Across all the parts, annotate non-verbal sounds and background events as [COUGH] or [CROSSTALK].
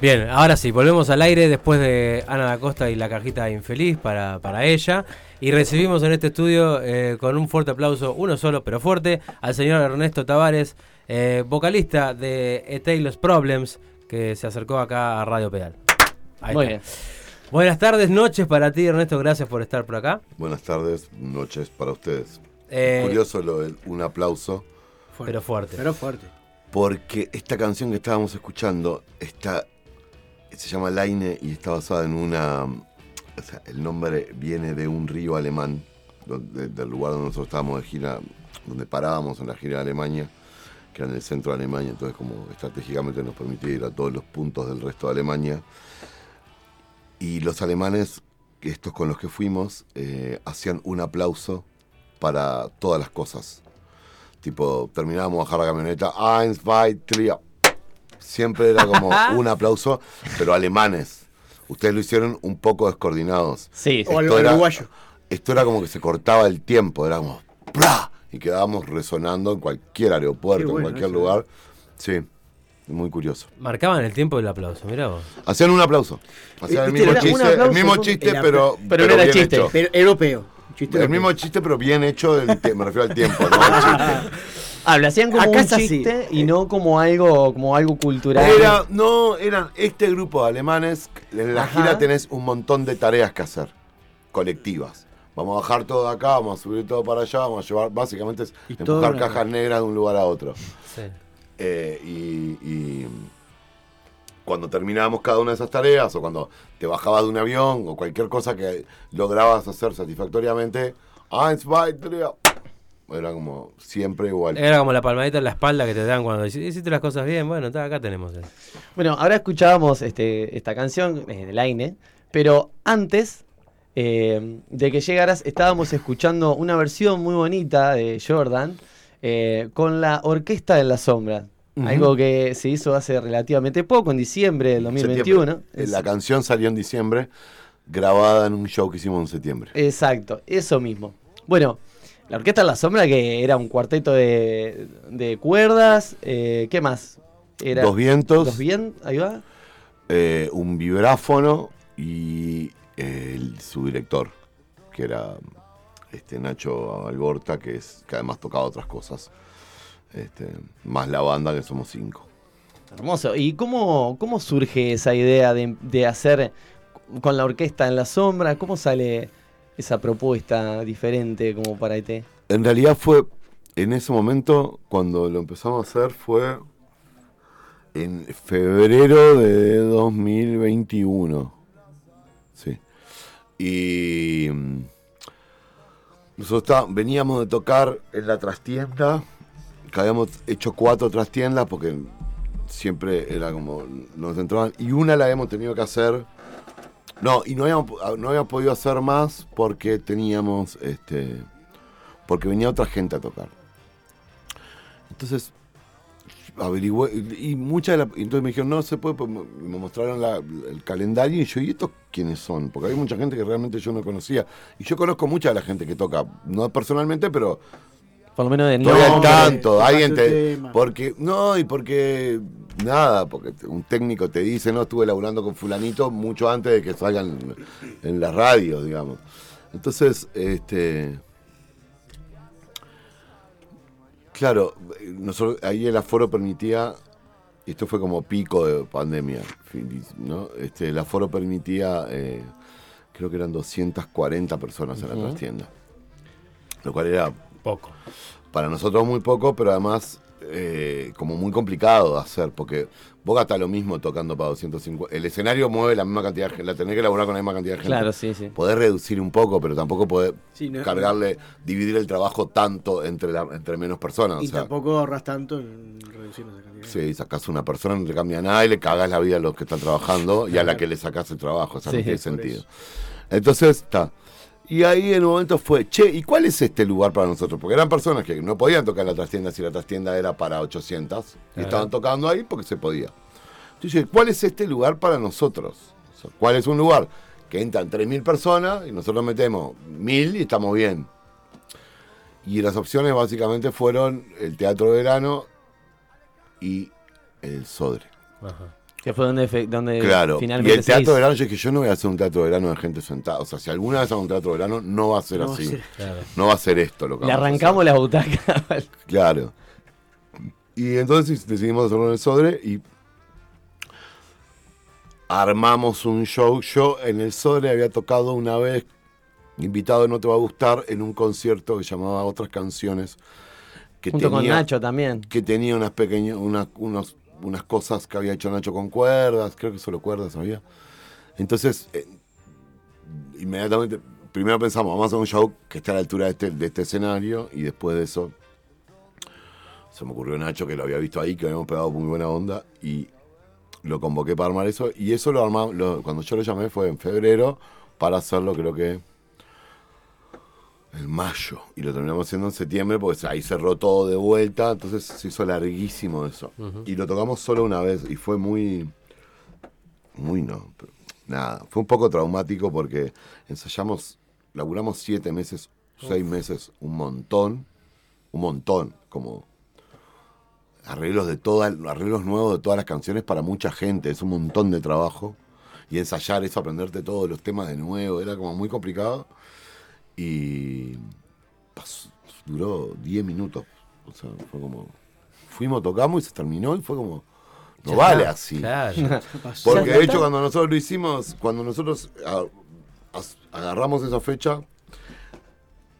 Bien, ahora sí, volvemos al aire después de Ana da Costa y la cajita infeliz para, para ella. Y recibimos en este estudio eh, con un fuerte aplauso, uno solo pero fuerte, al señor Ernesto Tavares, eh, vocalista de A Taylor's Problems, que se acercó acá a Radio Pedal. Ahí Muy está. bien. Buenas tardes, noches para ti, Ernesto, gracias por estar por acá. Buenas tardes, noches para ustedes. Eh, Curioso lo del un aplauso, Pero fuerte. Pero fuerte. porque esta canción que estábamos escuchando está, se llama Laine y está basada en una. O sea, el nombre viene de un río alemán, del lugar donde nosotros estábamos de gira, donde parábamos en la gira de Alemania, que era en el centro de Alemania, entonces, como estratégicamente nos permitía ir a todos los puntos del resto de Alemania. Y los alemanes, estos con los que fuimos, eh, hacían un aplauso para todas las cosas. Tipo, terminábamos de bajar la camioneta, eins, zwei, drei. Siempre era como un aplauso, pero alemanes. Ustedes lo hicieron un poco descoordinados. Sí, sí. O Esto era- uruguayo. Esto era como que se cortaba el tiempo, era como ¡pra! y quedábamos resonando en cualquier aeropuerto, bueno en cualquier eso, lugar. Sí, muy curioso. Marcaban el tiempo del aplauso, mirá vos. Hacían un aplauso. Hacían el mismo chiste, el mismo chiste, apla- pero, Pero no era bien chiste. hecho. Pero europeo. Chiste El europeo. mismo chiste, pero bien hecho, del me refiero al tiempo, no [LAUGHS] al chiste. Ah, lo hacían como Acá un así. chiste y no como algo, como algo cultural. Era, no, eran este grupo de alemanes. En la Ajá. gira tenés un montón de tareas que hacer, colectivas. Vamos a bajar todo de acá, vamos a subir todo para allá, vamos a llevar, básicamente es Y empujar cajas negras de un lugar a otro. Sí. Eh, y, y cuando terminábamos cada una de esas tareas, o cuando te bajabas de un avión, o cualquier cosa que lograbas hacer satisfactoriamente, eins, zwei, drei, era como siempre igual. Era como la palmadita en la espalda que te dan cuando dices, hiciste las cosas bien, bueno, está, acá tenemos. eh. Bueno, ahora escuchábamos este, esta canción eh, del Aine, pero antes eh, de que llegaras estábamos escuchando una versión muy bonita de Jordan eh, con la Orquesta en la Sombra. Algo que se hizo hace relativamente poco, en diciembre del 2021. Septiembre. Es- La canción salió en diciembre, grabada en un show que hicimos en septiembre. Exacto, eso mismo. Bueno, la Orquesta en la Sombra que era un cuarteto de, de cuerdas, eh, ¿qué más? Era, Dos vientos, Dos bien, ahí va. eh, un vibráfono y el, su director, que era este Nacho Alborta, que, es, que además tocaba otras cosas. Este, más la banda, que somos cinco. Hermoso. ¿Y cómo, cómo surge esa idea de, de hacer con la orquesta en la sombra? ¿Cómo sale esa propuesta diferente como para ET? En realidad fue, en ese momento, cuando lo empezamos a hacer, fue en febrero de 2021. Sí. Y mm, nosotros veníamos de tocar en la trastienda, que habíamos hecho cuatro trastiendas porque siempre era como, nos entraban, y una la habíamos tenido que hacer. No, y no habíamos, no habíamos podido hacer más porque teníamos, este, porque venía otra gente a tocar. Entonces, averigüé, y muchas de la- entonces me dijeron, no se puede, pues, me mostraron la- el calendario y yo, ¿y estos quiénes son? Porque había mucha gente que realmente yo no conocía. Y yo conozco mucha de la gente que toca, no personalmente, pero Por lo menos nombre. tanto. Alguien te. tema. Porque, no, y porque, nada, porque un técnico te dice, no, estuve laburando con Fulanito mucho antes de que salgan en la radio, digamos. Entonces, este. Claro, nosotros, ahí el aforo permitía, y esto fue como pico de pandemia, ¿no? Este, el aforo permitía, eh, creo que eran 240 personas en la Ujú. trastienda. Lo cual era Poco. para nosotros muy poco, pero además eh, como muy complicado de hacer, porque vos gastás lo mismo tocando para 250. El escenario mueve la misma cantidad de gente, la tenés que elaborar con la misma cantidad de gente. Claro, sí, sí. Podés reducir un poco, pero tampoco podés Sí, no- cargarle, dividir el trabajo tanto entre, la- entre menos personas. Y o sea, tampoco ahorras tanto en reducir esa cantidad. Sí, sacás una persona, no te cambia nada y le cagás la vida a los que están trabajando y a la que le sacás el trabajo. O sea, Sí, no tiene sentido. eso. Entonces, está. Y ahí en un momento fue, che, ¿y cuál es este lugar para nosotros? Porque eran personas que no podían tocar en la trastienda si la trastienda era para 800. Y estaban tocando ahí porque se podía. Entonces, ¿cuál es este lugar para nosotros? O sea, ¿Cuál es un lugar que entran 3.000 personas y nosotros metemos 1.000 y estamos bien? Y las opciones básicamente fueron el Teatro de Verano y el Sodre. Ajá. Que fue donde, donde Claro, y finalmente el se teatro de verano, yo dije, yo no voy a hacer un teatro de verano de gente sentada. O sea, si alguna vez hago un teatro de verano, no va a ser No va a así. ser. Claro. No va a ser esto lo que Le arrancamos hacer. la butaca. [LAUGHS] Claro. Y entonces decidimos hacerlo en el Sodre y armamos un show. Yo en el Sodre había tocado una vez, invitado No Te Va a Gustar, en un concierto que llamaba Otras Canciones. Que Junto con Nacho también. que tenía unas pequeñas, unas, unos- unas cosas que había hecho Nacho con cuerdas, creo que solo cuerdas había. Entonces, eh, inmediatamente, primero pensamos, vamos a hacer un show que esté a la altura de este, de este escenario, y después de eso, se me ocurrió Nacho, que lo había visto ahí, que habíamos pegado muy buena onda, y lo convoqué para armar eso, y eso lo armamos, cuando yo lo llamé fue en febrero, para hacerlo creo que en mayo, y lo terminamos haciendo en septiembre, porque ahí cerró todo de vuelta, entonces se hizo larguísimo eso. Y lo tocamos solo una vez, y fue muy, muy no, pero nada, fue un poco traumático porque ensayamos, laburamos siete meses, seis meses, un montón, un montón, como arreglos de todas, arreglos nuevos de todas las canciones para mucha gente, es un montón de trabajo. Y ensayar eso, aprenderte todos los temas de nuevo, era como muy complicado. Y pasó- duró 10 minutos. O sea, fue como. Fuimos, tocamos y se terminó y fue como. No Ya vale está. así. Claro. [LAUGHS] Pasó. Porque de hecho cuando nosotros lo hicimos, cuando nosotros agarramos esa fecha,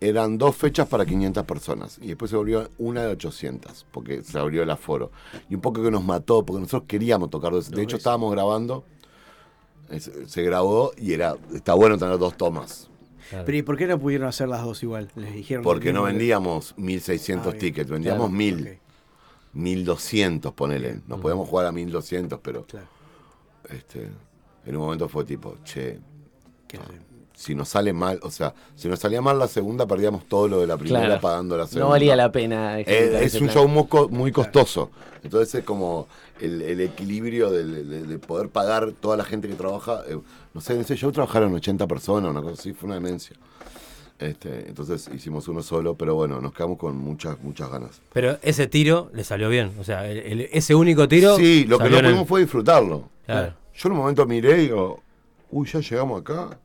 eran dos fechas para 500 personas y después se volvió una de 800 porque se abrió el aforo. Y un poco que nos mató porque nosotros queríamos tocar dos. De hecho estábamos grabando, se, se grabó y era está bueno tener dos tomas. Pero ¿y por qué no pudieron hacer las dos igual? Les dijeron. Porque no vendíamos 1600 Ah, tickets, vendíamos Claro. 1000, Ok, 1200, ponele. Nos podemos jugar a 1200, pero claro. este, en un momento fue tipo, che, ¿Qué si nos sale mal, o sea, si nos salía mal la segunda, perdíamos todo lo de la primera Claro. pagando la segunda. No valía la pena. Eh, es un plan. show muy, co- muy costoso. Entonces es como el, el equilibrio de, de poder pagar toda la gente que trabaja. eh, no sé, en ese show trabajaron 80 personas, una cosa así, fue una demencia. Este, entonces hicimos uno solo, pero bueno, nos quedamos con muchas, muchas ganas. Pero ese tiro le salió bien. O sea, el- el- ese único tiro. Sí, lo que no el- pudimos fue disfrutarlo. Claro. Yo en un momento miré y digo, uy, ya llegamos acá.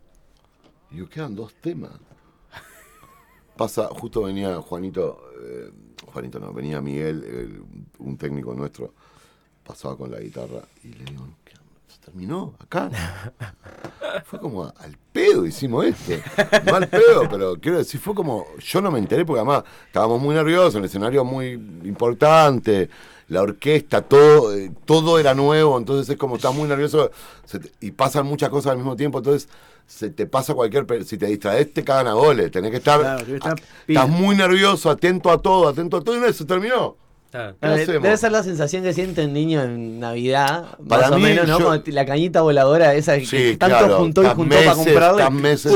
Y digo, quedan dos temas. Pasa, justo venía Juanito, eh, Juanito no, venía Miguel, el- un técnico nuestro, pasaba con la guitarra y le digo, ¿qué? ¿Se terminó acá? [LAUGHS] Fue como al pedo hicimos esto. No al pedo, pero quiero decir, fue como, yo no me enteré porque además estábamos muy nerviosos, el escenario muy importante, la orquesta, todo, eh, todo era nuevo, entonces es como estás muy nervioso te- y pasan muchas cosas al mismo tiempo, entonces se te pasa cualquier, si te distraes te cagan a goles, tenés que estar, Claro, que a- estás muy nervioso, atento a todo, atento a todo y no, se terminó. Claro. ¿Qué Claro, de- hacemos? debe ser la sensación que siente el niño en Navidad, Para más o mí, menos, ¿no? yo- Como la cañita voladora esa que Sí, tanto claro, juntó y juntó para meses, estás meses.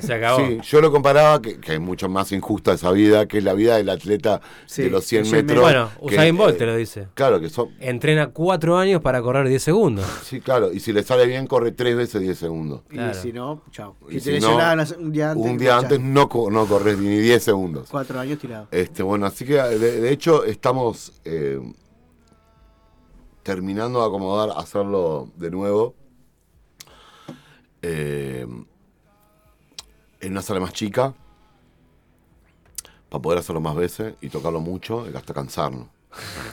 Se acabó. Sí, yo lo comparaba, que, que es mucho más injusta esa vida, que es la vida del atleta Sí, de los 100 los 100 metros. Bueno, que, Usain Bolt eh, te lo dice. Claro, que son. Entrena cuatro años para correr 10 segundos. [LAUGHS] Sí, claro, y si le sale bien, corre tres veces 10 segundos. Y si no, chao. Y Si si te no, un día antes. Un día antes no, no corres ni 10 segundos. Cuatro años tirado. Este, bueno, así que de, de hecho estamos eh, terminando de acomodar, hacerlo de nuevo. eh, en una sala más chica. Para poder hacerlo más veces y tocarlo mucho hasta cansarnos. [LAUGHS]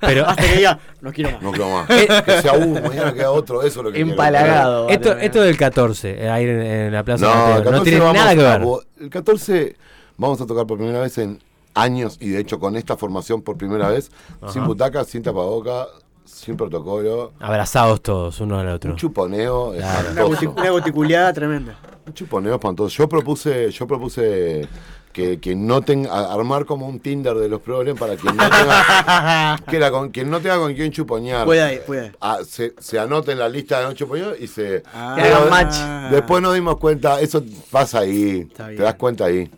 Pero Hasta que diga, no quiero más. No quiero más. que sea uno, mañana queda otro, eso es lo que quiero. Empalagado. esto, a ver. esto del 14, eh, ahí en, en la Plaza No, el no 14 tiene vamos nada que a ver. el 14 vamos a tocar por primera vez en años y de hecho con esta formación por primera vez, sin butacas, sin tapaboca, sin protocolo, Abrazados todos, uno al otro. un chuponeo Claro. Una, guti- espantoso. una goticuleada tremenda. Un chuponeo espantoso. Yo propuse, yo propuse que, que no tenga, armar como un Tinder de los problemas para quien no tenga, [LAUGHS] que era con quien no tenga con quién chuponear. Puede, puede. Ah, se, se anota en la lista de no chuponear y se Ah. Que hagan match. Después nos dimos cuenta, eso pasa ahí, te das cuenta ahí,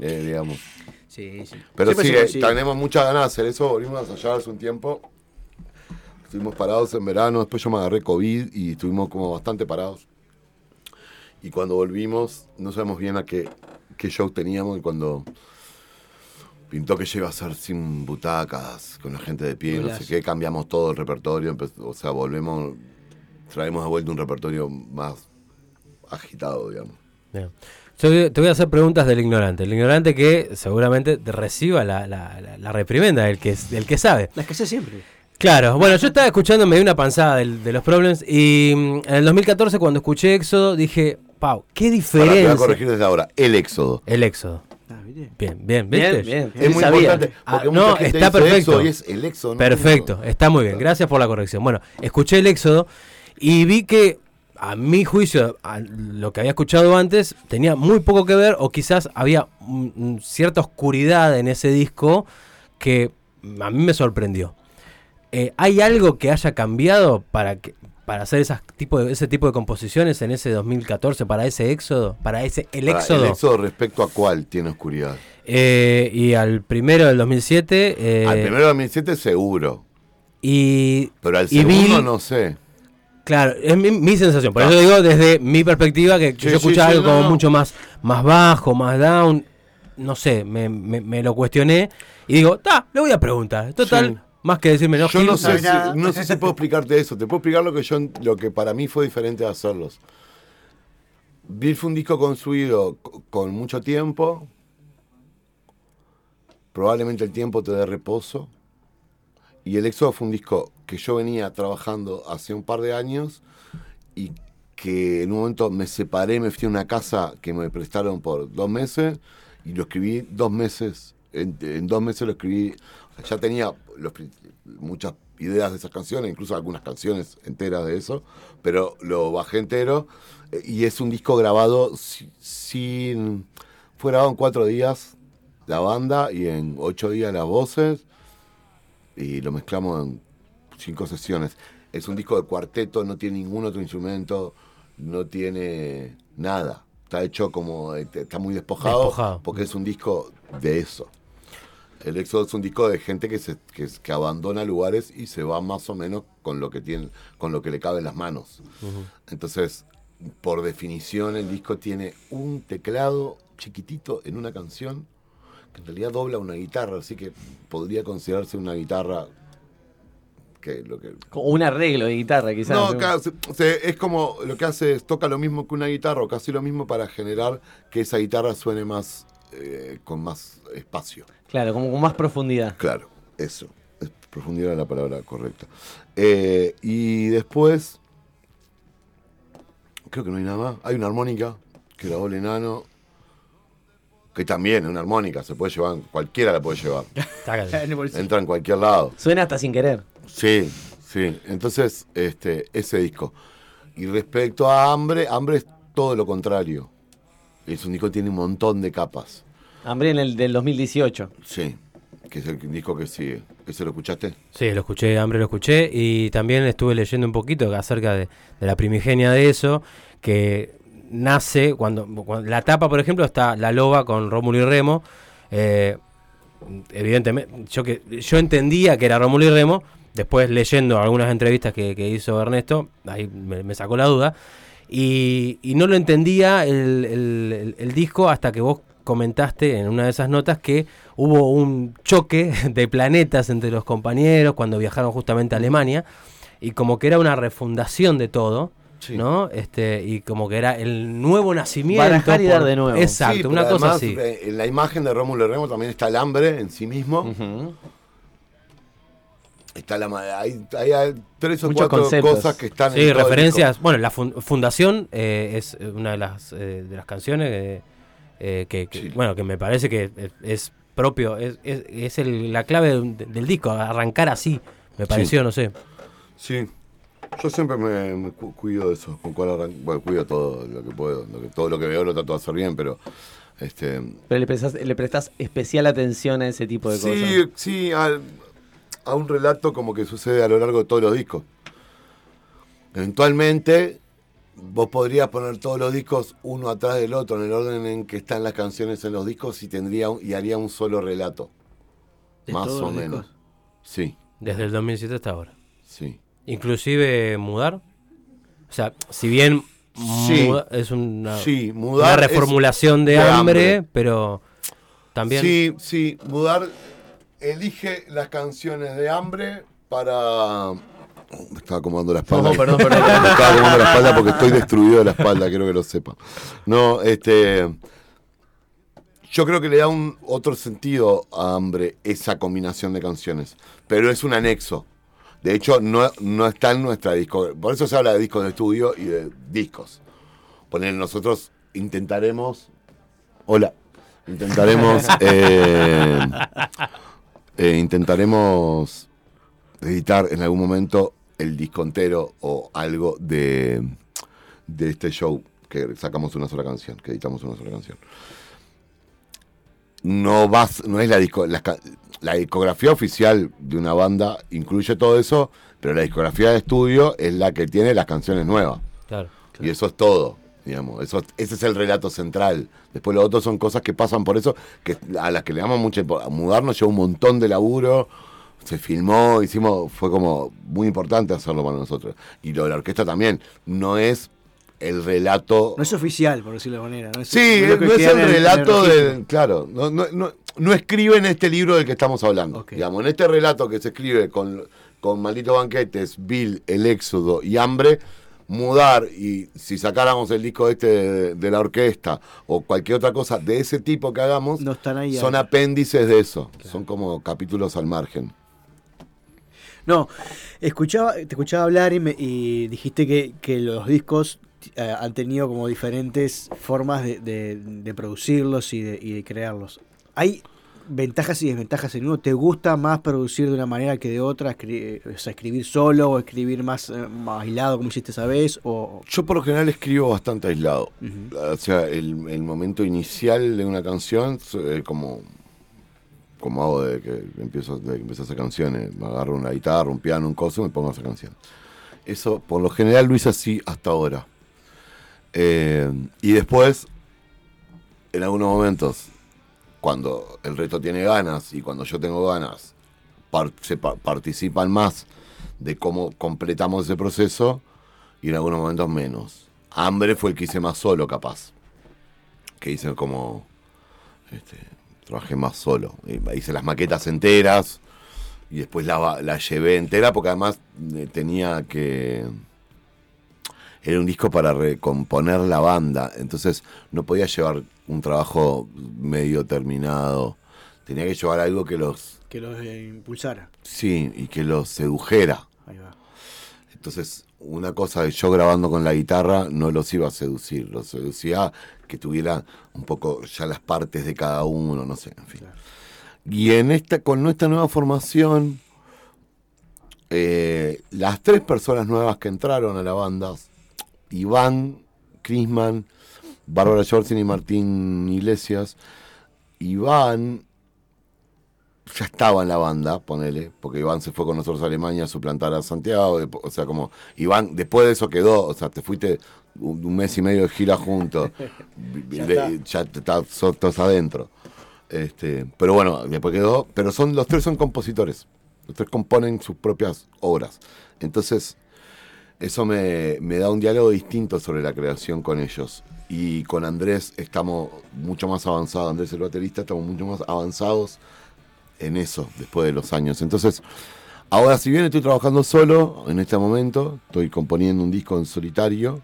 eh, digamos. Sí, sí. Pero Siempre sí, eh, consigue. tenemos muchas ganas de hacer eso, volvimos a ensayar hace un tiempo, estuvimos parados en verano, después yo me agarré COVID y estuvimos como bastante parados. Y cuando volvimos, no sabemos bien a qué, qué show teníamos y cuando pintó que llega a ser sin butacas, con la gente de pie, no sé qué, cambiamos todo el repertorio, o sea, volvemos, traemos de vuelta un repertorio más agitado, digamos. Bien. Yo te voy a hacer preguntas del ignorante. El ignorante que seguramente te reciba la, la, la- la reprimenda, el que, el que sabe. Las que sé siempre. Claro, bueno, yo estaba escuchando, me di una panzada del- de los problems y mm, en el 2014 cuando escuché Éxodo dije, Pau, qué Ahora, te voy diferencia. a corregir desde ahora, el éxodo. El Éxodo. Ah. Bien, bien, Bien, ¿viste? bien. Es muy sabía. importante, porque Ah, mucha no, gente está dice perfecto. éxodo y es el éxodo. no Perfecto, está muy bien, gracias por la corrección. Bueno, escuché el Éxodo y vi que, a mi juicio, a lo que había escuchado antes, tenía muy poco que ver o quizás había mm, mm, cierta oscuridad en ese disco que a mí me sorprendió. Eh, ¿Hay algo que haya cambiado para que para hacer esas tipo de, ese tipo de composiciones en ese 2014, para ese éxodo, para ese el éxodo? ¿El éxodo respecto a cuál tiene oscuridad? Eh, y al primero del 2007. eh, al primero de 2007 seguro, Y, pero al y segundo no sé. Claro, es mi, mi sensación. Por Ah. eso digo desde mi perspectiva que Sí, yo escuchaba sí, algo no, como no. mucho más, más bajo, más down. No sé, me, me- me lo cuestioné y digo, ta, le voy a preguntar. Total. Más que decirme no, Yo no sé, si, no sé si puedo explicarte eso. Te puedo explicar lo que yo lo que para mí fue diferente de hacerlos. Bill fue un disco construido co- con mucho tiempo. Probablemente el tiempo te dé reposo. Y el Éxodo fue un disco que yo venía trabajando hace un par de años y que en un momento me separé, me fui a una casa que me prestaron por dos meses y lo escribí dos meses. En, en dos meses lo escribí. O sea, ya tenía los muchas ideas de esas canciones, incluso algunas canciones enteras de eso, pero lo bajé entero eh, y es un disco grabado si- sin... Fue grabado en cuatro días la banda y en ocho días las voces y lo mezclamos en cinco sesiones. Es un disco de cuarteto, no tiene ningún otro instrumento, no tiene nada. Está hecho como, eh, está muy despojado, Despojado. porque es un disco de eso. El Éxodo es un disco de gente que se que, que abandona lugares y se va más o menos con lo que tiene, con lo que le cabe en las manos. Entonces, por definición, el disco tiene un teclado chiquitito en una canción que en realidad dobla una guitarra, así que podría considerarse una guitarra que lo que Como un arreglo de guitarra, quizás. no, se- es como lo que hace es toca lo mismo que una guitarra o casi lo mismo para generar que esa guitarra suene más eh, con más espacio. Claro, como con más profundidad. Claro, eso. Es profundidad es la palabra correcta. Eh, y después, creo que no hay nada más. Hay una armónica que grabó el enano, que también es una armónica, se puede llevar, cualquiera la puede llevar. [LAUGHS] Entra en cualquier lado. Suena hasta sin querer. Sí, sí. Entonces, este, ese disco. Y respecto a Hambre, Hambre es todo lo contrario. Es un disco que tiene un montón de capas. Hambre en el del 2018. Sí, que es el disco que sigue. ¿Ese lo escuchaste? Sí, lo escuché, hambre lo escuché y también estuve leyendo un poquito acerca de, de la primigenia de eso, que nace cuando, cuando- la tapa, por ejemplo, está la loba con Rómulo y Remo. eh, evidentemente, yo que yo entendía que era Rómulo y Remo, después leyendo algunas entrevistas que, que hizo Ernesto, ahí me, me sacó la duda. Y, y no lo entendía el, el- el- el disco hasta que vos comentaste en una de esas notas que hubo un choque [LAUGHS] de planetas entre los compañeros cuando viajaron justamente a Alemania y como que era una refundación de todo, Sí. ¿no? Este y como que era el nuevo nacimiento. Barajar y dar de nuevo. Exacto, Sí, una cosa además, así. eh, En la imagen de Rómulo y Remo también está el hambre en sí mismo. Ujú. Está la hay, hay- tres o Muchos cuatro conceptos. cosas que están Sí, en todo el referencias. Bueno, la fun- fundación eh, es una de las eh, de las canciones eh, eh, que, que- Sí. bueno que me parece que es, es propio, es, es, es el- la clave del disco, arrancar así, me pareció, no sé. Sí. Yo siempre me, me cu- cuido de eso, con cuál arran- bueno, cuido todo lo que puedo, lo que- todo lo que veo lo trato de hacer bien, pero este Pero le prestás, le prestás especial atención a ese tipo de sí, cosas. sí, al- a un relato como que sucede a lo largo de todos los discos. Eventualmente, vos podrías poner todos los discos uno atrás del otro en el orden en que están las canciones en los discos y tendría un- y haría un solo relato. ¿De Más todos o los menos. discos? Sí, Desde el 2007 hasta ahora. sí. Inclusive mudar. O sea, si bien Sí. muda- es una, Sí, una mudar. es- reformulación de, de hambre, hambre. pero También. Sí, sí, mudar. Elige las canciones de hambre para. Me estaba acomodando la espalda. No, perdón, perdón. Me estaba acomodando la espalda porque estoy destruido de la espalda, quiero que lo sepa. No, este. Yo creo que le da un otro sentido a hambre esa combinación de canciones. Pero es un anexo. De hecho, no, no está en nuestra disco. Por eso se habla de discos de estudio y de discos. Poner nosotros intentaremos. Hola. Intentaremos. [LAUGHS] eh, eh, intentaremos editar en algún momento el disco entero o algo de, de este show que sacamos una sola canción, que editamos una sola canción. No vas, no es la disco, la discografía oficial de una banda incluye todo eso, pero la discografía de estudio es la que tiene las canciones nuevas. Claro. Y eso es todo, digamos. Eso, ese es el relato central. Después lo otro son cosas que pasan por eso, que a las que le damos a mudarnos llevó un montón de laburo. Se filmó, hicimos, fue como muy importante hacerlo para nosotros. Y lo de la orquesta también. No es el relato. No es oficial, por decirlo de manera. No es, Sí, no es el relato del. Claro, no, no, no, no escribe en este libro del que estamos hablando. Digamos, en este relato que se escribe con, con Maldito Banquetes, Bill, El Éxodo y Hambre, mudar y si sacáramos el disco este de, de la orquesta o cualquier otra cosa de ese tipo que hagamos, No están ahí. son ahí. apéndices de eso. Son como capítulos al margen. No, escuchaba, te escuchaba hablar y, me- y dijiste que, que los discos eh, han tenido como diferentes formas de, de- de producirlos y de, y de crearlos. ¿Hay ventajas y desventajas en uno? ¿Te gusta más producir de una manera que de otra? Escri- o sea, escribir solo o escribir más, eh, más aislado como hiciste esa vez? O, Yo por lo general escribo bastante aislado. O sea, el, el momento inicial de una canción, eh, como, como hago de que empiezo, de que empiezo a hacer canciones, me agarro una guitarra, un piano, un coso y me pongo a hacer canción. Eso, por lo general, lo hice así hasta ahora. Eh, y después, en algunos momentos, cuando el reto tiene ganas y cuando yo tengo ganas, participan más de cómo completamos ese proceso y en algunos momentos menos. Hambre fue el que hice más solo, capaz. Que hice como. Este, trabajé más solo. Hice las maquetas enteras y después la, la llevé entera porque además eh, tenía que. Era un disco para recomponer la banda, entonces no podía llevar un trabajo medio terminado. Tenía que llevar algo que los. que los eh, impulsara. Sí, y que los sedujera. Ahí va. Entonces, una cosa de yo grabando con la guitarra no los iba a seducir, los seducía que tuviera un poco ya las partes de cada uno, no sé, en fin. Y en esta, con nuestra nueva formación, eh, las tres personas nuevas que entraron a la banda, Iván, Crisman, Bárbara Jorsin y Martín Iglesias, Iván ya estaba en la banda, ponele, porque Iván se fue con nosotros a Alemania a suplantar a Santiago, o sea, como Iván, después de eso quedó, o sea, te fuiste un, un mes y medio de gira juntos, [LAUGHS] Ya te estás sos todos adentro. Este, pero bueno, después quedó, pero son los tres son compositores, los tres componen sus propias obras. Entonces, eso me, me da un diálogo distinto sobre la creación con ellos. Y con Andrés estamos mucho más avanzados, Andrés el baterista, estamos mucho más avanzados en eso después de los años. Entonces, ahora si bien estoy trabajando solo en este momento, estoy componiendo un disco en solitario,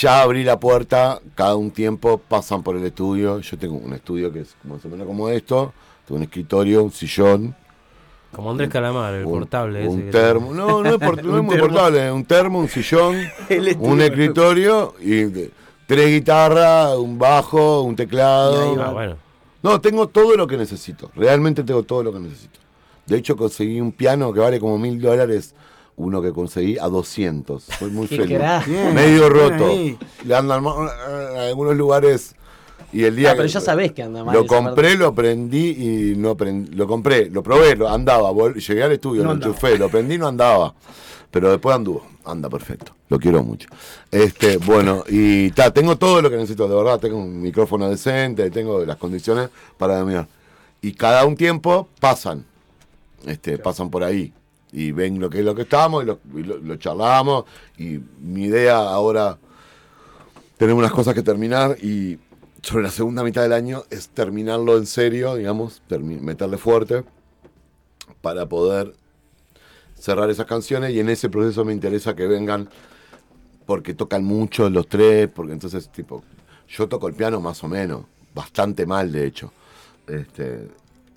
ya abrí la puerta, cada un tiempo pasan por el estudio, yo tengo un estudio que es más o menos como esto, tengo un escritorio, un sillón, Como Andrés Calamar, el un, portable un ese. que termo, no, no es, por- [LAUGHS] no es muy termo. portable, un termo, un sillón, [LAUGHS] un escritorio y tres guitarras, un bajo, un teclado. va. Ah, bueno. No, tengo todo lo que necesito. Realmente tengo todo lo que necesito. De hecho, conseguí un piano que vale como mil dólares. Uno que conseguí a 200. Soy muy feliz. Medio roto. Le andan mal en algunos lugares. Y el día Ah, pero que- ya sabés que anda mal. lo parte. compré, lo prendí y no prendí. Lo compré, lo probé, lo andaba. Llegué al estudio, No lo andaba. enchufé, lo prendí, no andaba. Pero después anduvo. Anda perfecto. Lo quiero mucho. Este, bueno, y ta, tengo todo lo que necesito, de verdad. Tengo un micrófono decente, tengo las condiciones para dominar. Y cada un tiempo pasan. Este, pasan por ahí. Y ven lo que es lo que estamos y lo, y lo- lo charlamos. Y mi idea ahora tenemos unas cosas que terminar y sobre la segunda mitad del año es terminarlo en serio, digamos, meterle fuerte para poder cerrar esas canciones y en ese proceso me interesa que vengan porque tocan mucho los tres, porque entonces tipo yo toco el piano más o menos, bastante mal de hecho. Este,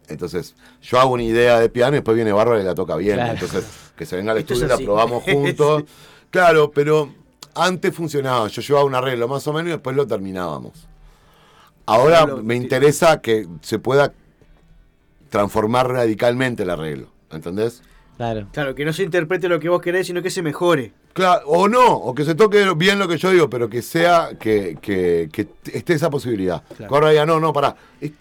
entonces yo hago una idea de piano y después viene Bárbara y la toca bien, Claro. entonces que se venga al estudio y la probamos [LAUGHS] juntos. Claro, pero antes funcionaba, yo llevaba un arreglo más o menos y después lo terminábamos. Ahora me interesa que se pueda transformar radicalmente el arreglo, ¿entendés? Claro. Claro, que no se interprete lo que vos querés, sino que se mejore. Claro, o no, o que se toque bien lo que yo digo, pero que sea, que, que, que esté esa posibilidad. Claro. Ahora diga, no, no, pará,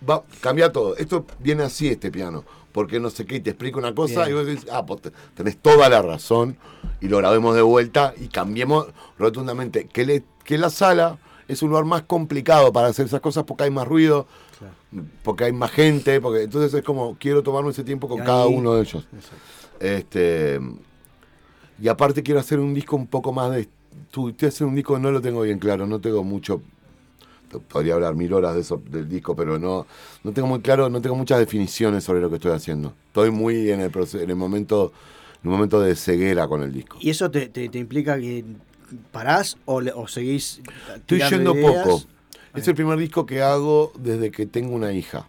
va, cambia todo. Esto viene así, este piano, porque no sé qué, y te explico una cosa Bien. y vos decís, ah, pues te- tenés toda la razón, y lo grabemos de vuelta y cambiemos rotundamente. Que, le, que la sala es un lugar más complicado para hacer esas cosas porque hay más ruido, porque hay más gente, porque entonces es como, quiero tomarme ese tiempo con cada uno de ellos. Este, y aparte quiero hacer un disco un poco más de... Tú, estoy haciendo un disco, no lo tengo bien claro, no tengo mucho... Podría hablar mil horas de eso, del disco, pero no, no tengo muy claro, no tengo muchas definiciones sobre lo que estoy haciendo. Estoy muy en el, en el momento en un momento de ceguera con el disco. ¿Y eso te, te- te implica que parás o, le- o seguís Estoy yendo ideas? poco. Es el primer disco que hago desde que tengo una hija.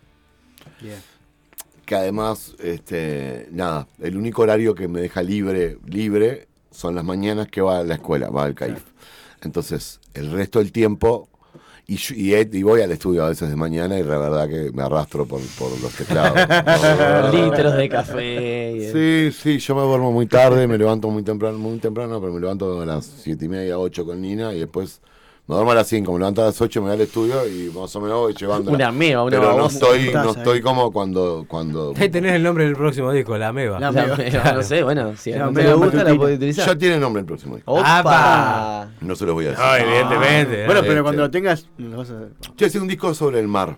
Bien. que además, este, nada, el único horario que me deja libre, libre, son las mañanas que va a la escuela, va al CAIF. Entonces, el resto del tiempo, y, yo- y, y voy al estudio a veces de mañana y la verdad que me arrastro por, por los teclados. [LAUGHS] Litros de café. Sí, sí, yo me duermo muy tarde, me levanto muy temprano, muy temprano, pero me levanto a las siete y media, 8 con Nina y después me duermo a las 5, me levanto a las 8, me voy al estudio y más o menos voy llevando. Una meba, una Pero no estoy, Estás no estoy como cuando, cuando Ahí tenés el nombre del próximo disco, La Meba. La La Meba. no sé, bueno, si no le gusta la puedes utilizar. ya tiene nombre el próximo disco. ¡Opa! ¡Apa! No se los voy a decir. No, evidentemente. Bueno, ¿no? pero Este. cuando lo tengas, lo vas a hacer. Yo hice un disco sobre el mar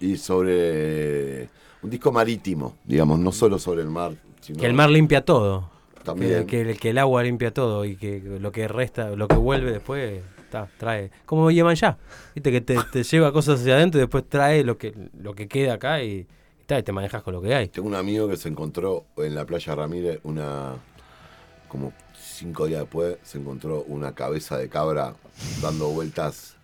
y sobre un disco marítimo, digamos, no solo sobre el mar, sino Que el mar limpia todo. también. Que, que- que el agua limpia todo y que lo que resta, lo que vuelve después, ta, trae. Como Yemanjá, viste que te, te lleva cosas hacia adentro y después trae lo que, lo que queda acá y, y ta, y te manejas con lo que hay. Tengo un amigo que se encontró en la playa Ramírez una como cinco días después se encontró una cabeza de cabra dando vueltas.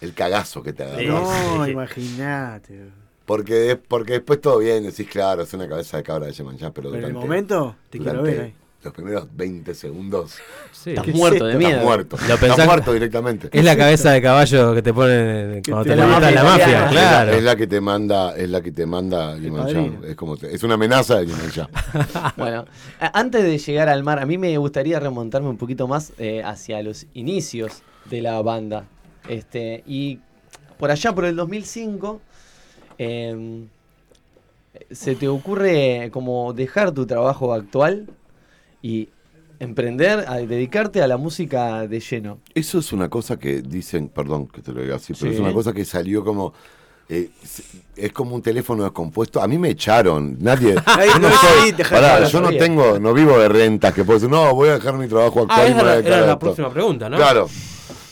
El cagazo que te agarró. No, imagínate. Porque, porque después todo bien, decís, claro, es una cabeza de cabra de Yemanjá, pero Pero en el durante, momento, te quiero durante ver ahí. Los primeros 20 segundos Sí. Estás ¿Qué muerto es de esto? estás miedo. muerto. Lo Estás muerto directamente. Es la cabeza de caballo que te ponen cuando te te la levantas la mafia mafia, claro. Es la que te manda, es la que te manda. Es como te- es una amenaza de. [LAUGHS] Bueno, a- antes de llegar al mar, a mí me gustaría remontarme un poquito más eh, hacia los inicios de la banda. Este, y por allá, por el 2005, em, se te ocurre como dejar tu trabajo actual y emprender, a dedicarte a la música de lleno. Eso es una cosa que dicen, perdón que te lo diga así, pero Sí. es una cosa que salió como. eh, es- como un teléfono descompuesto. A mí me echaron. Nadie. [LAUGHS] Yo no soy- pará, yo no tengo, no vivo de rentas que puedo decir, no, voy a dejar mi trabajo actual Ah, y me esa era, era la esto". próxima pregunta, ¿no? Claro.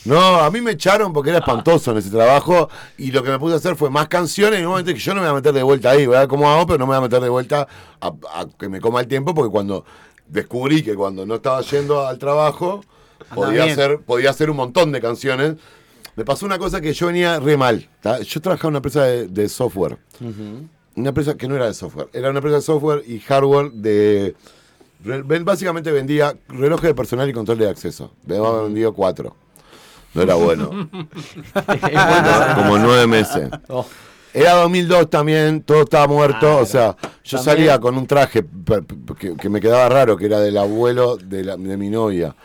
No, a mí me echaron porque era espantoso en ese trabajo y lo que me puse a hacer fue más canciones y en un momento que yo no me voy a meter de vuelta ahí, voy a ver cómo hago, pero no me voy a meter de vuelta a, a que me coma el tiempo porque cuando descubrí que cuando no estaba yendo al trabajo podía bien. hacer, podía hacer un montón de canciones, me pasó una cosa que yo venía re mal. ¿tá? Yo trabajaba en una empresa de, de software, una empresa que no era de software, era una empresa de software y hardware de... Básicamente vendía relojes de personal y control de acceso. Me había vendido cuatro. No era bueno. [LAUGHS] Como nueve meses. Era 2002 también, todo estaba muerto. Claro. O sea, yo También. salía con un traje que, que me quedaba raro, que era del abuelo de, la- de mi novia.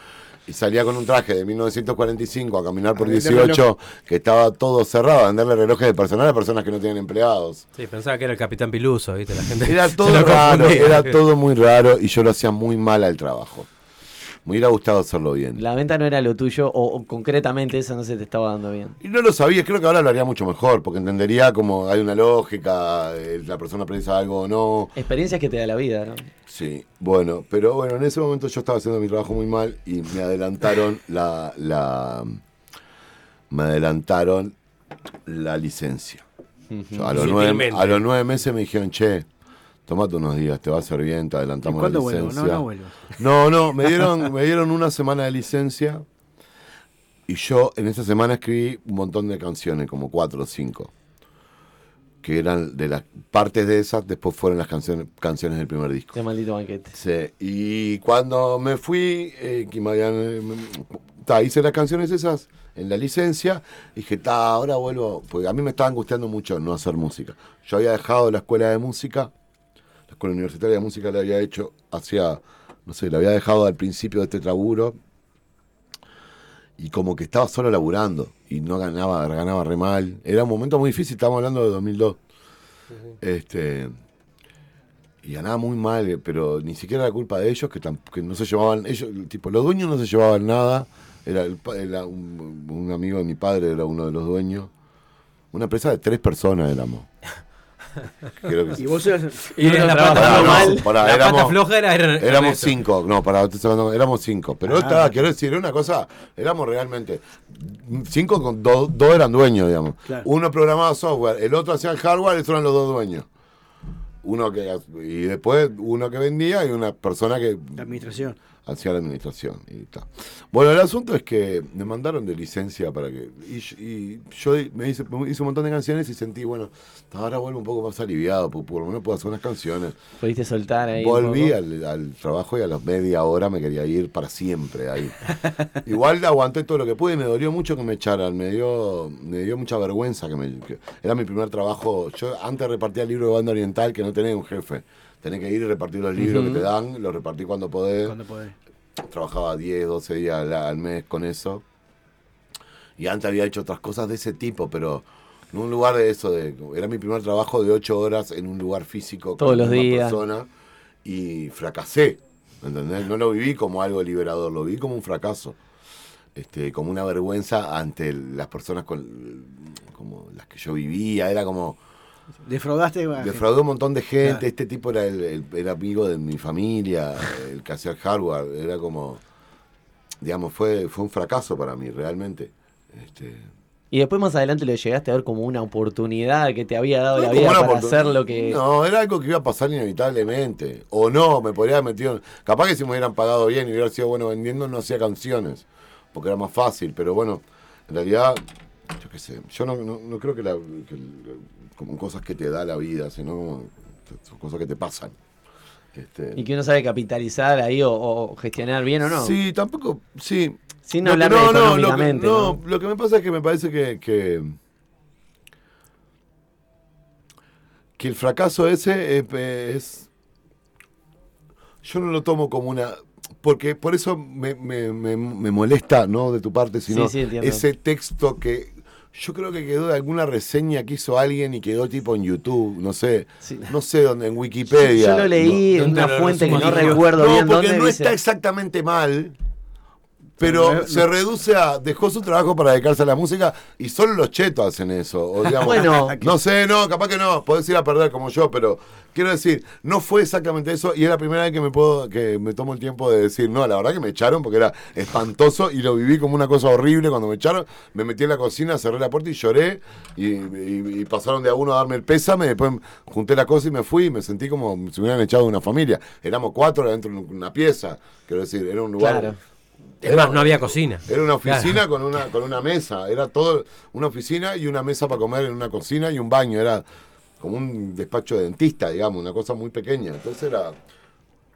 Y salía con un traje de 1945 a caminar por A vender 18, que estaba todo cerrado, a venderle relojes de personal a personas que no tienen empleados. Sí, pensaba que era el Capitán Piluso, ¿viste? La gente Era [LAUGHS] todo raro, confundía. era todo muy raro y yo lo hacía muy mal al trabajo. Me hubiera gustado hacerlo bien. la venta no era lo tuyo, o, o concretamente eso no se te estaba dando bien. Y no lo sabía, creo que ahora lo haría mucho mejor, porque entendería como hay una lógica, eh, la persona piensa algo o no. Experiencias que te da la vida, ¿no? Sí, bueno, pero bueno, en ese momento yo estaba haciendo mi trabajo muy mal y me adelantaron [LAUGHS] la. la me adelantaron la licencia. Yo a, los nueve, a los nueve meses me dijeron, che, tomate unos días, te va a hacer bien, te ¿Y adelantamos la cuándo vuelvo? licencia. No, no vuelvo. No, no, me dieron, me dieron una semana de licencia y yo en esa semana escribí un montón de canciones, como cuatro o cinco, que eran de las partes de esas, después fueron las canciones, canciones del primer disco. Qué maldito banquete. Sí, y cuando me fui, eh, que me habían, eh, me- ta, hice las canciones esas en la licencia, dije, ta, ahora vuelvo, porque a mí me estaba angustiando mucho no hacer música. Yo había dejado la escuela de música, la escuela universitaria de música la había hecho hacia, no sé, la había dejado al principio de este laburo, y como que estaba solo laburando, y no ganaba, ganaba re mal. Era un momento muy difícil, estamos hablando de 2002. Este, y ganaba muy mal, pero ni siquiera era culpa de ellos, que, que no se llevaban, ellos, tipo, los dueños no se llevaban nada, era, el pa- era un, un amigo de mi padre, era uno de los dueños, una empresa de tres personas éramos. Creo que Y vos eras. Y No, la pata, mal. Pará, la éramos- pata floja era, era Éramos Ernesto. cinco, no, para éramos cinco. Pero Ah. estaba, quiero decir, era una cosa, éramos realmente cinco con dos, dos eran dueños, digamos. Claro. Uno programaba software, el otro hacía el hardware, esos eran los dos dueños. Uno que y después uno que vendía y una persona que La administración. Hacía la administración y tal. Bueno, el asunto es que me mandaron de licencia para que. Y, yo- y yo me hice, me hice un montón de canciones y sentí, bueno, ahora vuelvo un poco más aliviado, porque por lo menos puedo hacer unas canciones. Pudiste soltar ahí. Volví al, al trabajo y a las media hora me quería ir para siempre ahí. [LAUGHS] Igual aguanté todo lo que pude y me dolió mucho que me echaran. Me dio, me dio mucha vergüenza que me. que- era mi primer trabajo. Yo antes repartía el libro de banda oriental que no tenés un jefe. Tenés que ir y repartir los libros que te dan, los repartí cuando podés. Cuando podés. Trabajaba 10, 12 días al, al mes con eso. Y antes había hecho otras cosas de ese tipo, pero en un lugar de eso, de, era mi primer trabajo de 8 horas en un lugar físico Todos los la misma días. persona y fracasé. ¿Entendés? No lo viví como algo liberador, lo vi como un fracaso. Este, como una vergüenza ante las personas con como las que yo vivía, era como Defraudaste. defraudé un montón de gente, Claro. este tipo era el, el- era amigo de mi familia, el que hacía el hardware, era como digamos, fue, fue un fracaso para mí, realmente. Este, Y después más adelante lo llegaste a ver como una oportunidad que te había dado No la vida para hacer lo que. No, era algo que iba a pasar inevitablemente. O no, me podría haber metido. Capaz que si me hubieran pagado bien y hubiera sido bueno vendiendo, no hacía canciones. Porque era más fácil. Pero bueno, en realidad, yo qué sé. Yo no, no, no creo que, la, que como cosas que te da la vida, sino son cosas que te pasan. Este, Y que uno sabe capitalizar ahí o, o gestionar bien o no. Sí, tampoco. Sí. Sin Lo hablar lo que- económicamente. no, ¿no? lo que me pasa es que me parece que, que, que el fracaso ese es, es- Yo no lo tomo como una... Porque por eso me, me- me- me molesta, no de tu parte, sino Sí, sí, entiendo. ese texto que yo creo que quedó de alguna reseña que hizo alguien y quedó tipo en YouTube, no sé, Sí. no sé dónde, en Wikipedia. Yo lo leí en ¿Dónde una fuente que no recuerdo No, bien porque dónde. no dice- está exactamente mal, pero no- se reduce a. Dejó su trabajo para dedicarse a la música y solo los chetos hacen eso. O [LAUGHS] digamos, Bueno. no sé, no, capaz que no, podés ir a perder como yo, pero quiero decir, no fue exactamente eso y es la primera vez que me puedo que me tomo el tiempo de decir, no, la verdad que me echaron porque era espantoso y lo viví como una cosa horrible cuando me echaron. Me metí en la cocina, cerré la puerta y lloré y, y- y pasaron de a uno a darme el pésame, después junté la cosa y me fui y me sentí como si me hubieran echado de una familia. Éramos cuatro dentro de una pieza, quiero decir, era un lugar... Claro. Más, no había cocina. Era una oficina Claro. con una con una mesa, era todo una oficina y una mesa para comer en una cocina y un baño, era como un despacho de dentista, digamos, una cosa muy pequeña. Entonces era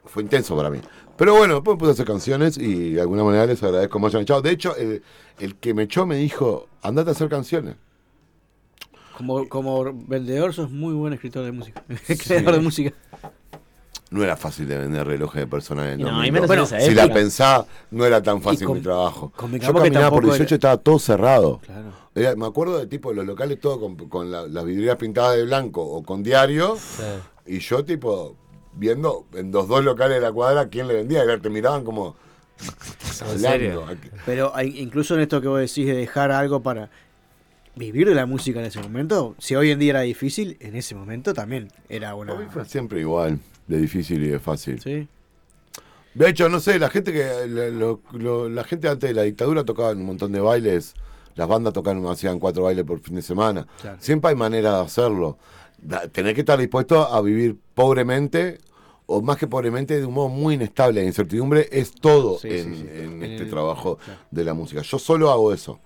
fue intenso para mí. Pero bueno, después me puse a hacer canciones y de alguna manera les agradezco echado. De hecho, el, el que me echó me dijo, andate a hacer canciones. Como, como vendedor, sos muy buen escritor de música. [LAUGHS] Creador de música. No era fácil de vender relojes de personas en No, 2002. y menos en esa Si la pensaba, no era tan fácil con- mi trabajo. con Yo Mecaboca caminaba por tampoco 18 era- estaba todo cerrado. Claro. Era- me acuerdo de tipo los locales todo con, con la- las vidrieras pintadas de blanco o con diario Sí. y yo tipo viendo en los dos locales de la cuadra quién le vendía, era, te miraban como ¿estás [LAUGHS] ¿En serio? hablando? Pero hay- incluso en esto que vos decís de dejar algo para vivir de la música en ese momento, si hoy en día era difícil, en ese momento también era una... Para mí fue siempre igual, de difícil y de fácil. ¿Sí? De hecho, no sé, la gente que la, lo- lo- la gente antes de la dictadura tocaba un montón de bailes las bandas tocaban, hacían cuatro bailes por fin de semana. Claro. Siempre hay manera de hacerlo. Tenés que estar dispuesto a vivir pobremente, o más que pobremente, de un modo muy inestable. La incertidumbre es todo Sí, en, sí, sí. en En este el- trabajo claro. de la música. Yo solo hago eso.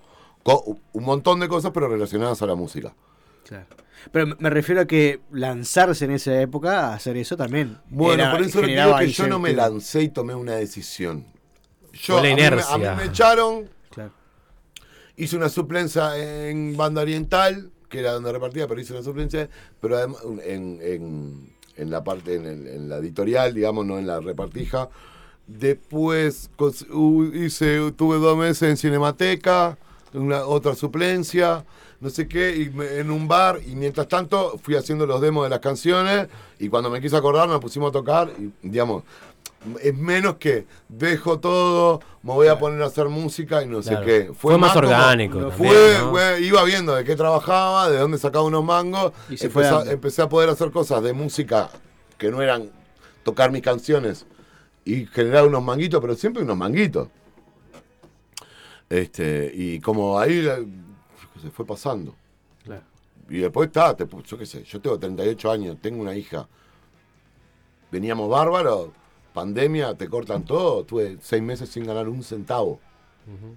Un montón de cosas, pero relacionadas a la música. Claro. Pero me- refiero a que lanzarse en esa época a hacer eso también. Bueno, era- por eso le digo que yo no me lancé y tomé una decisión. Yo, la a mí me- inercia. a mí me echaron, Claro. hice una suplencia en banda oriental, que era donde repartía, pero hice una suplencia, pero además en, en- en la parte, en, el- en la editorial, digamos, no en la repartija. Después hice, tuve dos meses en Cinemateca, una, otra suplencia, no sé qué, y me- en un bar, y mientras tanto fui haciendo los demos de las canciones, y cuando me quise acordar nos pusimos a tocar, y digamos, es menos que dejo todo, me voy a poner a hacer música y no Claro. sé qué. Fue más orgánico fue, también, ¿no? fue- iba viendo de qué trabajaba, de dónde sacaba unos mangos, Y se fue empecé, a- empecé a poder hacer cosas de música que no eran tocar mis canciones y generar unos manguitos, pero siempre unos manguitos. Este, y como ahí se fue pasando. Claro. Y después está, te yo qué sé, yo tengo 38 años, tengo una hija. Veníamos bárbaros, pandemia, te cortan todo. Tuve seis meses sin ganar un centavo.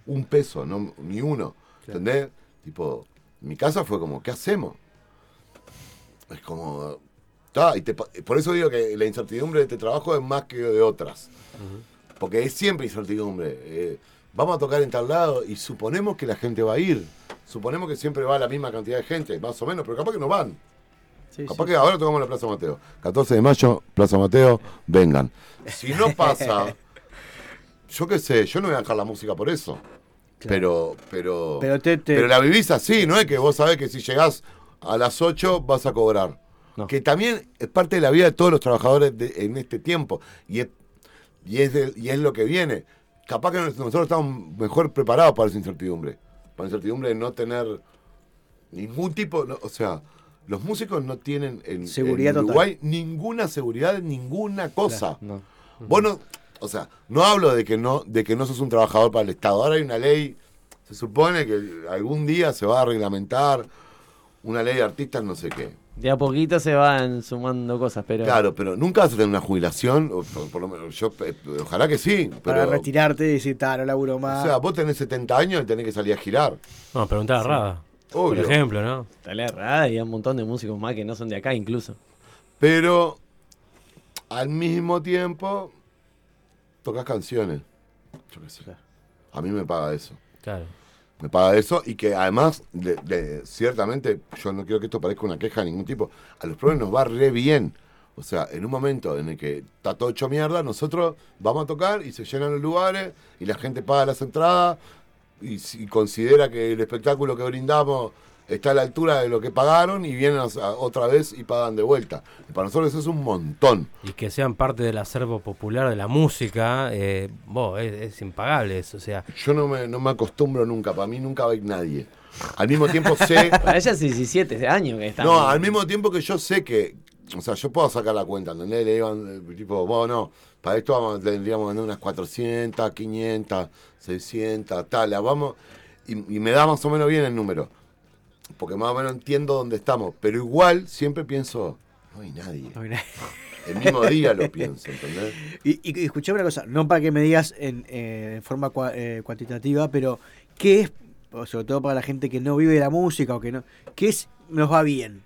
Un peso, no, ni uno. ¿Entendés? Tipo, mi casa fue como, ¿qué hacemos? Es como. y te por eso digo que la incertidumbre de este trabajo es más que de otras. Porque es siempre incertidumbre. Eh, vamos a tocar en tal lado y suponemos que la gente va a ir. Suponemos que siempre va la misma cantidad de gente, más o menos, pero capaz que no van. Sí, Capaz sí. que ahora tocamos la Plaza Mateo. 14 de mayo, Plaza Mateo, vengan. Si no pasa, [LAUGHS] yo qué sé, yo no voy a dejar la música por eso. Pero, pero, Pero te- te- pero la vivís así, no es que vos sabés que si llegás a las 8 vas a cobrar. No. Que también es parte de la vida de todos los trabajadores de- en este tiempo. Y es, y, es de- y es lo que viene. Capaz que nosotros estamos mejor preparados para esa incertidumbre. Para la incertidumbre de no tener ningún tipo, no, o sea, los músicos no tienen en, Seguridad en total. Uruguay ninguna seguridad en ninguna cosa. No. Vos no, o sea, no hablo de que no, de que no sos un trabajador para el Estado. Ahora hay una ley, se supone que algún día se va a reglamentar una ley de artistas, no sé qué. De a poquito se van sumando cosas, pero. Claro, pero nunca vas a tener una jubilación, o por, por lo menos yo, eh, ojalá que sí, Para retirarte y decir, "Ta, no laburo más. o sea, vos tenés 70 años y tenés que salir a girar. No, preguntar a Rada. Por ejemplo, ¿no? Talía errada y hay un montón de músicos más que no son de acá incluso. Pero al mismo tiempo tocas canciones. Yo qué sé. A mí me paga eso. Claro. Me paga eso y que además, de, de- ciertamente, yo no quiero que esto parezca una queja de ningún tipo, a los pobres nos va re bien. O sea, en un momento en el que está todo hecho mierda, nosotros vamos a tocar y se llenan los lugares y la gente paga las entradas y, si considera que el espectáculo que brindamos está a la altura de lo que pagaron y vienen a- a- otra vez y pagan de vuelta. Y para nosotros eso es un montón. Y que sean parte del acervo popular de la música, eh, vos, es, es impagable eso. O sea, Yo no me, no me acostumbro nunca, para mí nunca va a ir nadie. Al mismo tiempo sé... [LAUGHS] Para ella es 17 años que está. No, al mismo tiempo que yo sé que, o sea, yo puedo sacar la cuenta, ¿entendés? Le digan, eh, tipo, bueno, para esto vamos, tendríamos que vender unas 400, 500, 600, tal, la vamos, y, y me da más o menos bien el número, porque más o menos entiendo dónde estamos, pero igual siempre pienso, no hay nadie. No. El mismo día lo pienso, ¿entendés? Y, y, escuchame una cosa, no para que me digas en, eh, en forma cua- eh, cuantitativa, pero ¿qué es, sobre todo para la gente que no vive de la música o que no, qué es, nos va bien?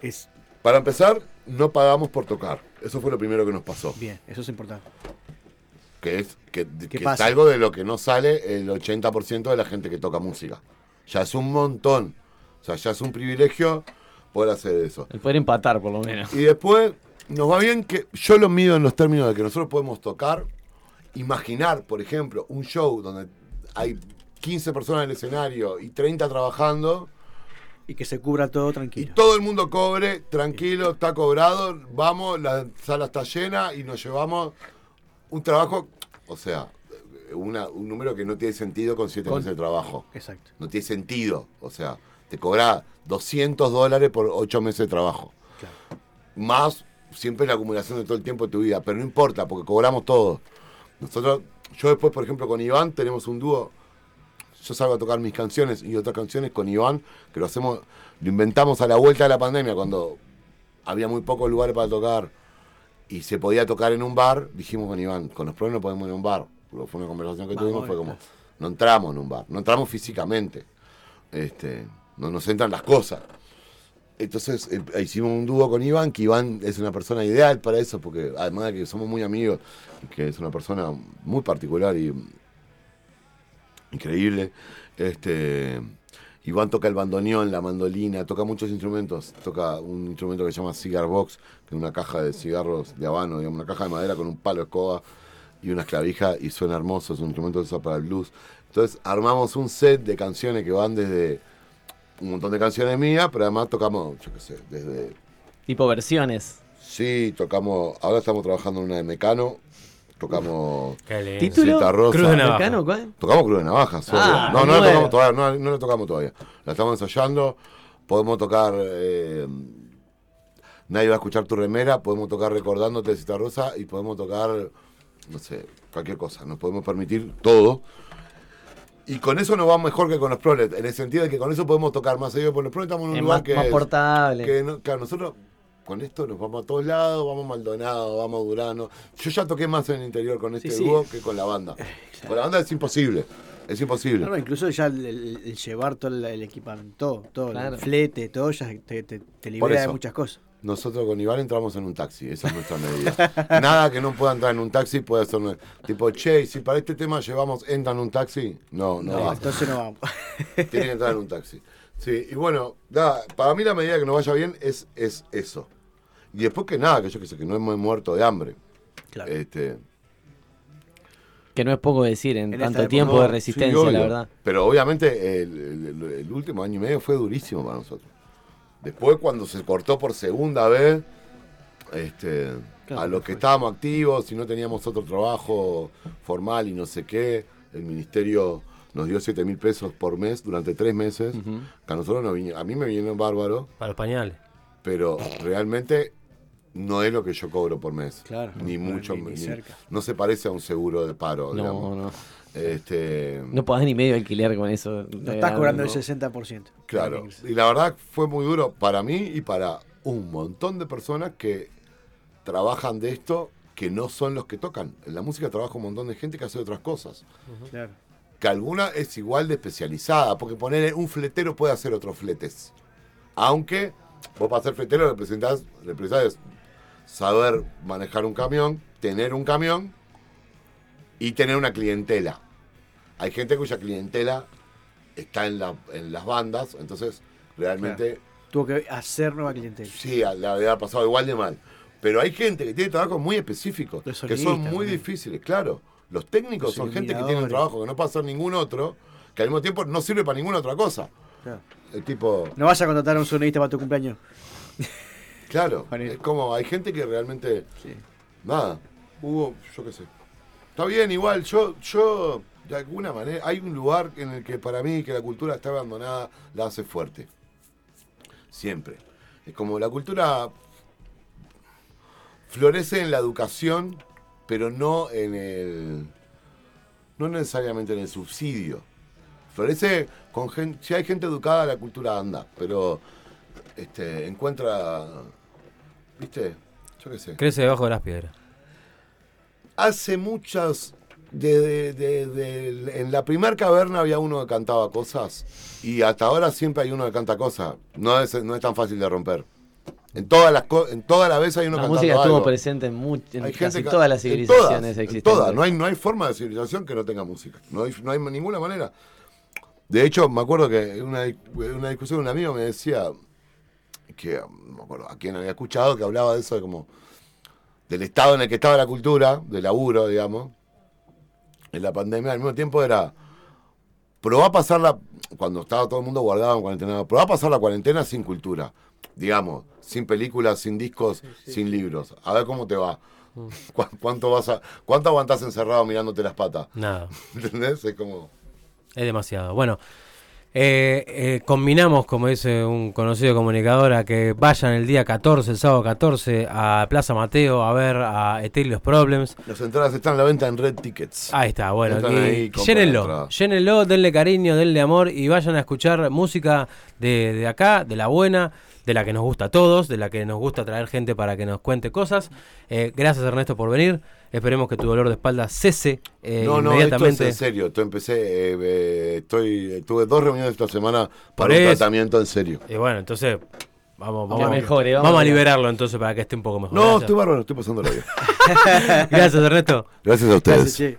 Es Para empezar, no pagamos por tocar. Eso fue lo primero que nos pasó. bien, eso es importante. que es que, que es algo de lo que no sale el 80% de la gente que toca música. Ya es un montón. O sea, ya es un privilegio poder hacer eso. El poder empatar, por lo menos. Y después, nos va bien que yo lo mido en los términos de que nosotros podemos tocar, imaginar, por ejemplo, un show donde hay 15 personas en el escenario y 30 trabajando, Y que se cubra todo y tranquilo. todo el mundo cobre, tranquilo, está cobrado, vamos, la sala está llena y nos llevamos un trabajo, o sea, una- un número que no tiene sentido con 7 Con- meses de trabajo. Exacto. No tiene sentido. O sea, te cobra 200 dólares por 8 meses de trabajo. Claro. Más siempre la acumulación de todo el tiempo de tu vida. Pero no importa, porque cobramos todo. Nosotros, yo después, por ejemplo, con Iván tenemos un dúo. yo salgo a tocar mis canciones y otras canciones con Iván, que lo hacemos, lo inventamos a la vuelta de la pandemia, cuando había muy pocos lugares para tocar y se podía tocar en un bar, dijimos con Iván, con los problemas no podemos ir a un bar. Fue una conversación que tuvimos, fue como, no entramos en un bar, no entramos físicamente. Este, no nos entran las cosas. Entonces eh, hicimos un dúo con Iván, que Iván es una persona ideal para eso, porque además de que somos muy amigos, que es una persona muy particular y increíble. Este, Iván toca el bandoneón, la mandolina, toca muchos instrumentos. Toca un instrumento que se llama Cigar Box, que es una caja de cigarros de habano, digamos, una caja de madera con un palo de escoba y una esclavija y suena hermoso, es un instrumento que usa para el blues. Entonces armamos un set de canciones que van desde un montón de canciones mías, pero además tocamos, yo qué sé, desde... Tipo versiones. Sí, tocamos, ahora estamos trabajando en una de Mecano, tocamos ¿Título? Cita Rosa. Cruz de Navaja. ¿Mecano, cuál? Tocamos Cruz de Navajas, Ah. No, no la tocamos todavía, no, no la tocamos todavía. La estamos ensayando, podemos tocar... eh, Nadie va a escuchar tu remera, podemos tocar recordándote de Cita Rosa y podemos tocar, no sé, cualquier cosa. Nos podemos permitir todo. Y con eso nos va mejor que con los Prolet, en el sentido de que con eso podemos tocar más seguido, porque los Prolet estamos en un Es lugar más, que, más es- portable. que no- claro, nosotros con esto nos vamos a todos lados, vamos a Maldonado, vamos a Durano. Yo ya toqué más en el interior con este Sí, sí. dúo que con la banda. Con la banda es imposible, es imposible. No, no, incluso ya el, el- el llevar todo el, el equipamiento, todo, todo Claro. el flete, todo, ya te, te, te Por libera de muchas cosas. Nosotros con Iván entramos en un taxi, esa es nuestra medida. [LAUGHS] Nada que no pueda entrar en un taxi puede ser tipo, che, si para este tema llevamos entra en un taxi, no, no, No, va. entonces no vamos. [LAUGHS] Tiene que entrar en un taxi. Sí, y bueno, nada, para mí la medida que nos vaya bien es, es eso. Y después que nada, que yo que sé, que no hemos muerto de hambre. Claro. Este, Que no es poco decir en, En tanto tiempo No, de sí, resistencia, obvio. la verdad. Pero obviamente el, el- el último año y medio fue durísimo para nosotros. Después cuando se cortó por segunda vez, este, Claro, a los que estábamos activos y no teníamos otro trabajo formal y no sé qué, el ministerio nos dio 7 mil pesos por mes durante tres meses. Que a nosotros nos vino- a mí me vinieron bárbaro, Para los pañales. pero realmente no es lo que yo cobro por mes. Claro, Ni no, mucho. ni- ni ni- cerca. no se parece a un seguro de paro, No, digamos. no. Este, No podés ni medio alquiler con eso. No estás cobrando el no. 60%. Claro, y la verdad fue muy duro para mí y para un montón de personas que trabajan de esto que no son los que tocan. En la música trabaja un montón de gente que hace otras cosas. Claro. Que alguna es igual de especializada, porque poner un fletero puede hacer otros fletes. Aunque vos para ser fletero representás, representás saber manejar un camión, tener un camión y tener una clientela. Hay gente cuya clientela está en, la- en las bandas, entonces realmente Tuvo que hacer nueva clientela. sí, a- le había pasado igual de mal. Pero hay gente que tiene trabajos muy específicos, que son muy ¿no? difíciles, claro. Los técnicos Los son gente que tiene un trabajo que no puede hacer ningún otro, que al mismo tiempo no sirve para ninguna otra cosa. Claro. El tipo, No vas a contratar a un sonidista para tu cumpleaños. [LAUGHS] claro, es como, hay gente que realmente, Sí. nada, hubo, yo qué sé. Está bien, igual, yo, yo, de alguna manera, hay un lugar en el que para mí que la cultura está abandonada, la hace fuerte. Siempre. Es como la cultura florece en la educación, pero no en el. no necesariamente en el subsidio. Florece con gente. Si hay gente educada, la cultura anda, pero este, encuentra. ¿Viste? Yo qué sé. Crece debajo de las piedras. Hace muchas. De- de- de- en la primer caverna había uno que cantaba cosas y hasta ahora siempre hay uno que canta cosas. No es, no es tan fácil de romper. En todas las en toda la vez hay uno La cantando música estuvo algo. presente en, mu- en casi que- todas las en civilizaciones todas, en existentes. todas. No hay, no hay forma de civilización que no tenga música. No hay, no hay ninguna manera. De hecho, me acuerdo que en una, una discusión un amigo me decía que, no me acuerdo a quién había escuchado, que hablaba de eso, de como del estado en el que estaba la cultura, del laburo, digamos, en la pandemia. Al mismo tiempo era, probá a pasar la, cuando estaba todo el mundo guardado en cuarentena, probá a pasar la cuarentena sin cultura, digamos, sin películas, sin discos, sin libros. A ver cómo te va. [LAUGHS] ¿Cu- ¿Cuánto vas a, cuánto aguantás encerrado mirándote las patas? Nada. [LAUGHS] ¿Entendés? Es como. Es demasiado. Bueno, Eh, eh, combinamos, como dice un conocido comunicador, a que vayan el día 14, el sábado 14, a Plaza Mateo a ver a Etelios Problems. Las entradas están a la venta en Red Tickets. Ahí está, bueno, Entran llénenlo, entradas. llénenlo, denle cariño, denle amor y vayan a escuchar música de, de acá, de la buena, de la que nos gusta a todos, de la que nos gusta traer gente para que nos cuente cosas. Eh, gracias Ernesto por venir, esperemos que tu dolor de espalda cese eh, no, no, esto es inmediatamente. en serio. Esto empecé, eh, eh, estoy, tuve dos reuniones esta semana para un tratamiento en serio. y bueno, entonces vamos, vamos, mejore, vamos, vamos a liberarlo entonces para que esté un poco mejor. No, Gracias. estoy bárbaro, estoy pasando bien. [LAUGHS] Gracias Ernesto. Gracias a ustedes. Gracias,